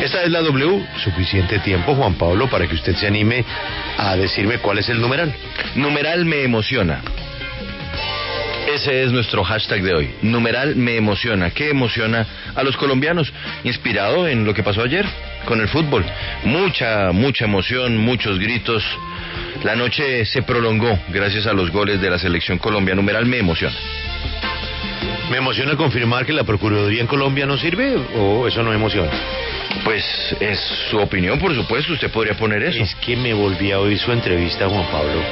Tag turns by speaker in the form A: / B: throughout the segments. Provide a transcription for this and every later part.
A: Esta es la W. Suficiente tiempo, Juan Pablo, para que usted se anime a decirme cuál es el numeral.
B: Numeral me emociona. Ese es nuestro hashtag de hoy. Numeral me emociona. ¿Qué emociona a los colombianos? Inspirado en lo que pasó ayer con el fútbol. Mucha, mucha emoción, muchos gritos. La noche se prolongó gracias a los goles de la selección Colombia. Numeral me emociona.
A: ¿Me emociona confirmar que la Procuraduría en Colombia no sirve o eso no me emociona?
B: Pues es su opinión, por supuesto, usted podría poner eso.
A: Es que me volví a oír su entrevista, Juan Pablo.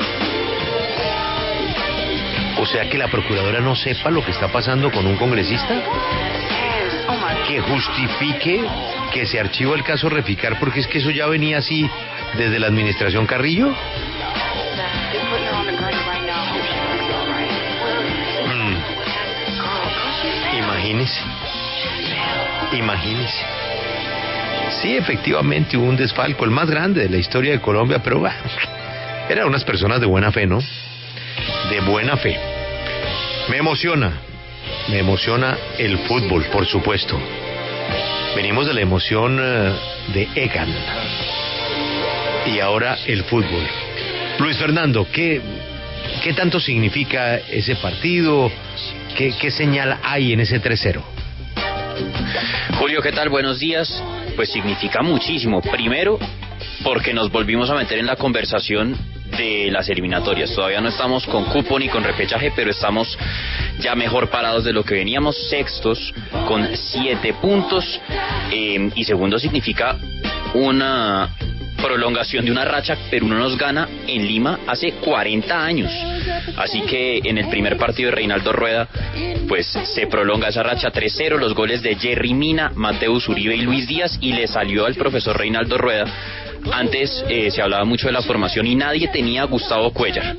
A: O sea que la procuradora no sepa lo que está pasando con un congresista. Que justifique que se archiva el caso Reficar porque es que eso ya venía así desde la administración Carrillo. Mm. Imagínese. Imagínese. Sí, efectivamente hubo un desfalco, el más grande de la historia de Colombia, pero bueno, eran unas personas de buena fe, ¿no? De buena fe. Me emociona, me emociona el fútbol, por supuesto. Venimos de la emoción eh, de Egan. Y ahora el fútbol. Luis Fernando, ¿qué, qué tanto significa ese partido? ¿Qué, qué señal hay en ese 3-0?
C: Julio, ¿qué tal? Buenos días. Pues significa muchísimo. Primero, porque nos volvimos a meter en la conversación de las eliminatorias. Todavía no estamos con cupo ni con repechaje, pero estamos ya mejor parados de lo que veníamos, sextos con siete puntos. Eh, y segundo, significa una prolongación de una racha, pero uno nos gana en Lima hace 40 años. Así que en el primer partido de Reinaldo Rueda, pues se prolonga esa racha 3-0, los goles de Jerry Mina, Mateus Uribe y Luis Díaz, y le salió al profesor Reinaldo Rueda antes eh, se hablaba mucho de la formación y nadie tenía a Gustavo Cuellar.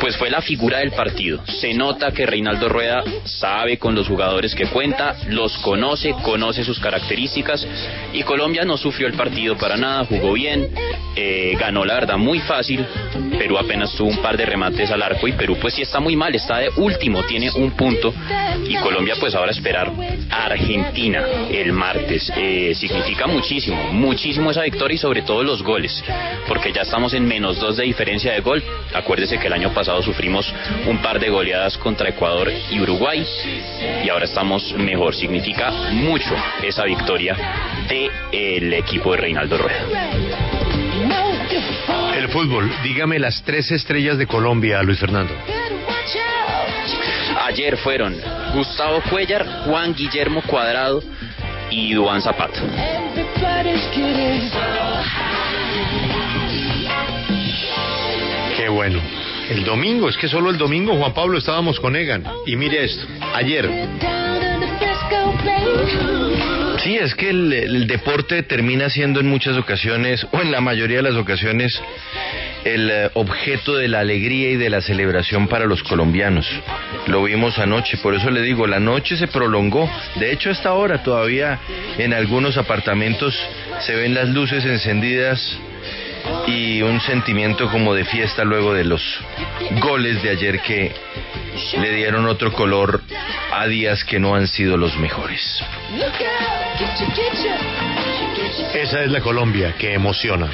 C: Pues fue la figura del partido. Se nota que Reinaldo Rueda sabe con los jugadores que cuenta, los conoce, conoce sus características y Colombia no sufrió el partido para nada, jugó bien, eh, ganó la verdad muy fácil. Perú apenas tuvo un par de remates al arco y Perú pues sí está muy mal, está de último, tiene un punto y Colombia pues ahora esperar a Argentina el martes. Eh, significa muchísimo, muchísimo esa victoria y sobre todo los goles, porque ya estamos en menos dos de diferencia de gol. Acuérdese que el año pasado sufrimos un par de goleadas contra Ecuador y Uruguay y ahora estamos mejor. Significa mucho esa victoria del equipo de Reinaldo Rueda.
A: El fútbol, dígame las tres estrellas de Colombia, Luis Fernando.
C: Ayer fueron Gustavo Cuellar, Juan Guillermo Cuadrado y Duan Zapata.
A: Qué bueno. El domingo, es que solo el domingo, Juan Pablo, estábamos con Egan. Y mire esto, ayer.
B: Sí, es que el, el deporte termina siendo en muchas ocasiones, o en la mayoría de las ocasiones, el eh, objeto de la alegría y de la celebración para los colombianos. Lo vimos anoche, por eso le digo, la noche se prolongó. De hecho, hasta ahora todavía en algunos apartamentos se ven las luces encendidas y un sentimiento como de fiesta luego de los goles de ayer que le dieron otro color a días que no han sido los mejores.
A: Esa es la Colombia que emociona.